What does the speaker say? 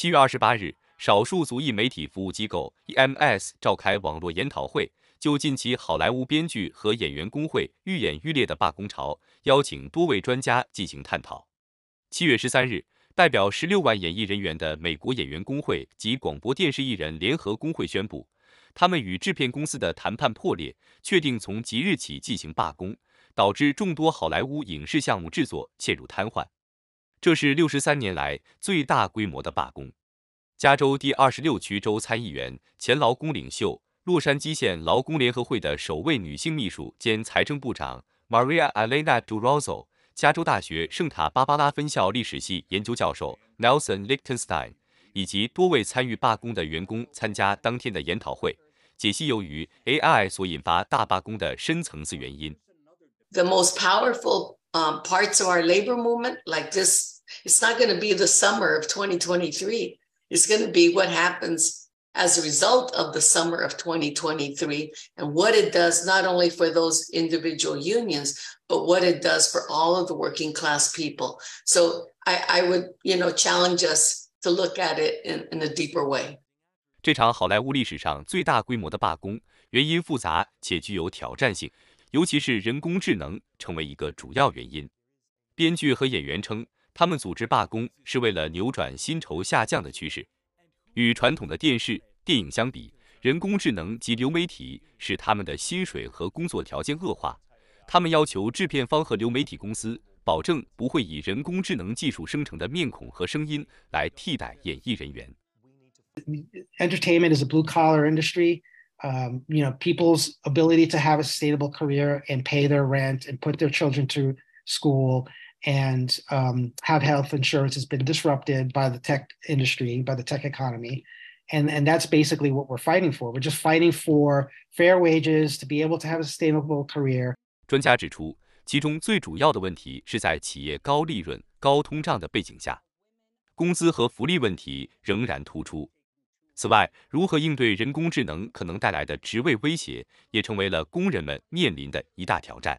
七月二十八日，少数族裔媒体服务机构 EMS 召开网络研讨会，就近期好莱坞编剧和演员工会愈演愈烈的罢工潮，邀请多位专家进行探讨。七月十三日，代表十六万演艺人员的美国演员工会及广播电视艺人联合工会宣布，他们与制片公司的谈判破裂，确定从即日起进行罢工，导致众多好莱坞影视项目制作陷入瘫痪。这是六十三年来最大规模的罢工。加州第二十六区州参议员、前劳工领袖、洛杉矶县劳工联合会的首位女性秘书兼财政部长 Maria Elena Durazo，加州大学圣塔芭芭拉分校历史系研究教授 Nelson Lichtenstein，以及多位参与罢工的员工参加当天的研讨会，解析由于 AI 所引发大罢工的深层次原因。The most powerful um, parts of our labor movement, like this, it's not going to be the summer of 2023. It's going to be what happens as a result of the summer of 2023 and what it does not only for those individual unions, but what it does for all of the working class people. So I, I would, you know, challenge us to look at it in, in a deeper way. 这场好莱坞历史上最大规模的罢工，原因复杂且具有挑战性。 尤其是人工智能成为一个主要原因。编剧和演员称，他们组织罢工是为了扭转薪酬下降的趋势。与传统的电视、电影相比，人工智能及流媒体使他们的薪水和工作条件恶化。他们要求制片方和流媒体公司保证不会以人工智能技术生成的面孔和声音来替代演艺人员。Entertainment is a blue collar industry. um, you know people's ability to have a sustainable career and pay their rent and put their children to school and um, have health insurance has been disrupted by the tech industry by the tech economy and and that's basically what we're fighting for we're just fighting for fair wages to be able to have a sustainable career 专家指出其中最主要的问题是在企业高利润高通胀的背景下工资和福利问题仍然突出 此外，如何应对人工智能可能带来的职位威胁，也成为了工人们面临的一大挑战。